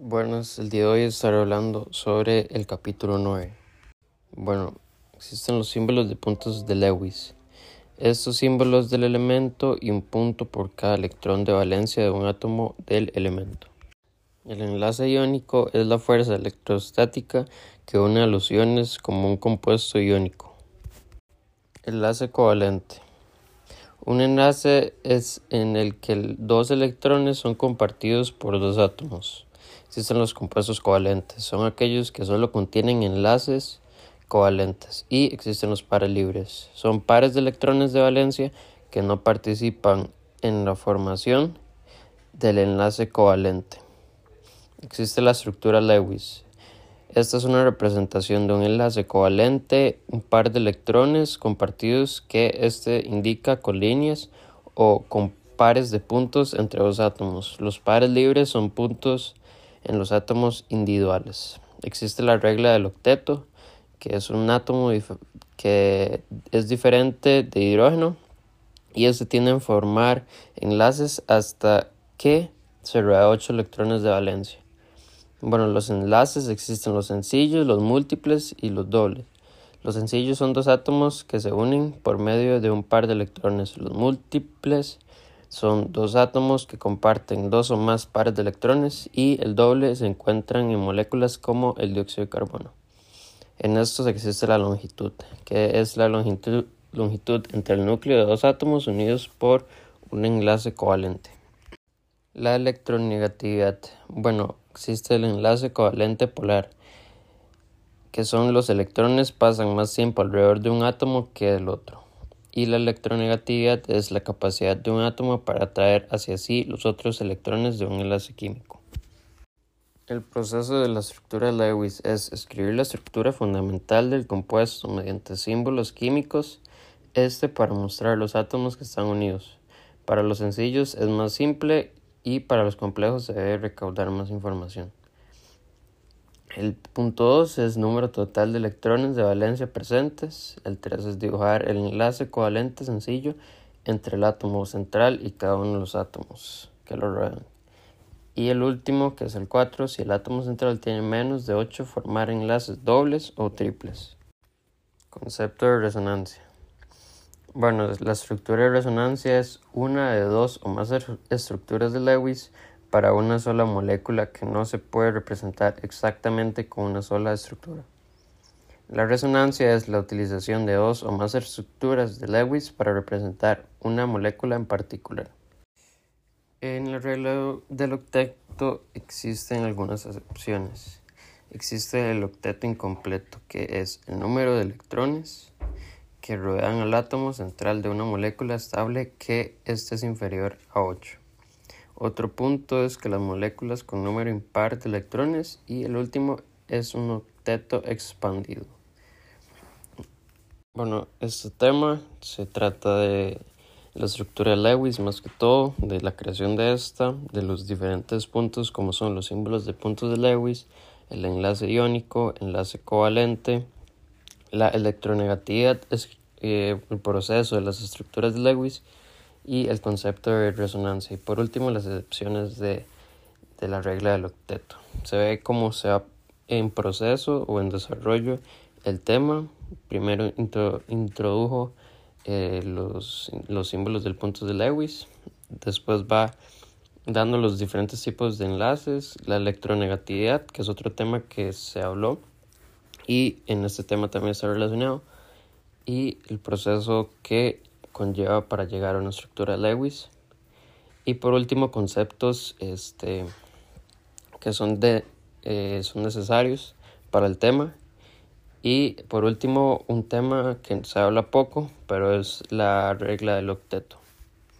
Buenas, el día de hoy estaré hablando sobre el capítulo 9. Bueno, existen los símbolos de puntos de Lewis. Estos símbolos del elemento y un punto por cada electrón de valencia de un átomo del elemento. El enlace iónico es la fuerza electrostática que une a los iones como un compuesto iónico. Enlace covalente. Un enlace es en el que dos electrones son compartidos por dos átomos. Existen los compuestos covalentes, son aquellos que solo contienen enlaces covalentes y existen los pares libres. Son pares de electrones de valencia que no participan en la formación del enlace covalente. Existe la estructura Lewis. Esta es una representación de un enlace covalente, un par de electrones compartidos que este indica con líneas o con pares de puntos entre dos átomos. Los pares libres son puntos en los átomos individuales. Existe la regla del octeto, que es un átomo que es diferente de hidrógeno y este tiende a formar enlaces hasta que se rodea 8 electrones de valencia. Bueno, los enlaces existen los sencillos, los múltiples y los dobles. Los sencillos son dos átomos que se unen por medio de un par de electrones. Los múltiples son dos átomos que comparten dos o más pares de electrones y el doble se encuentran en moléculas como el dióxido de carbono. En estos existe la longitud, que es la longitud, longitud entre el núcleo de dos átomos unidos por un enlace covalente. La electronegatividad. Bueno, existe el enlace covalente polar, que son los electrones pasan más tiempo alrededor de un átomo que del otro y la electronegatividad es la capacidad de un átomo para atraer hacia sí los otros electrones de un enlace químico. El proceso de la estructura Lewis es escribir la estructura fundamental del compuesto mediante símbolos químicos, este para mostrar los átomos que están unidos. Para los sencillos es más simple y para los complejos se debe recaudar más información. El punto 2 es número total de electrones de valencia presentes. El 3 es dibujar el enlace covalente sencillo entre el átomo central y cada uno de los átomos que lo rodean. Y el último, que es el 4, si el átomo central tiene menos de 8, formar enlaces dobles o triples. Concepto de resonancia. Bueno, la estructura de resonancia es una de dos o más estructuras de Lewis para una sola molécula que no se puede representar exactamente con una sola estructura. La resonancia es la utilización de dos o más estructuras de Lewis para representar una molécula en particular. En el regla del octeto existen algunas excepciones. Existe el octeto incompleto, que es el número de electrones que rodean al átomo central de una molécula estable que éste es inferior a 8. Otro punto es que las moléculas con número impar de electrones y el último es un octeto expandido. Bueno, este tema se trata de la estructura de Lewis más que todo, de la creación de esta, de los diferentes puntos como son los símbolos de puntos de Lewis, el enlace iónico, enlace covalente, la electronegatividad, eh, el proceso de las estructuras de Lewis y el concepto de resonancia. Y por último, las excepciones de, la regla del octeto. Se ve cómo se ha en proceso o en desarrollo el tema. Primero introdujo eh, los, los símbolos del punto de Lewis. Después va dando los diferentes tipos de enlaces, la electronegatividad, que es otro tema que se habló y en este tema también está relacionado, y el proceso que conlleva para llegar a una estructura Lewis. Y por último, conceptos este, que son, de, eh, son necesarios para el tema. Y por último, un tema que se habla poco, pero es la regla del octeto.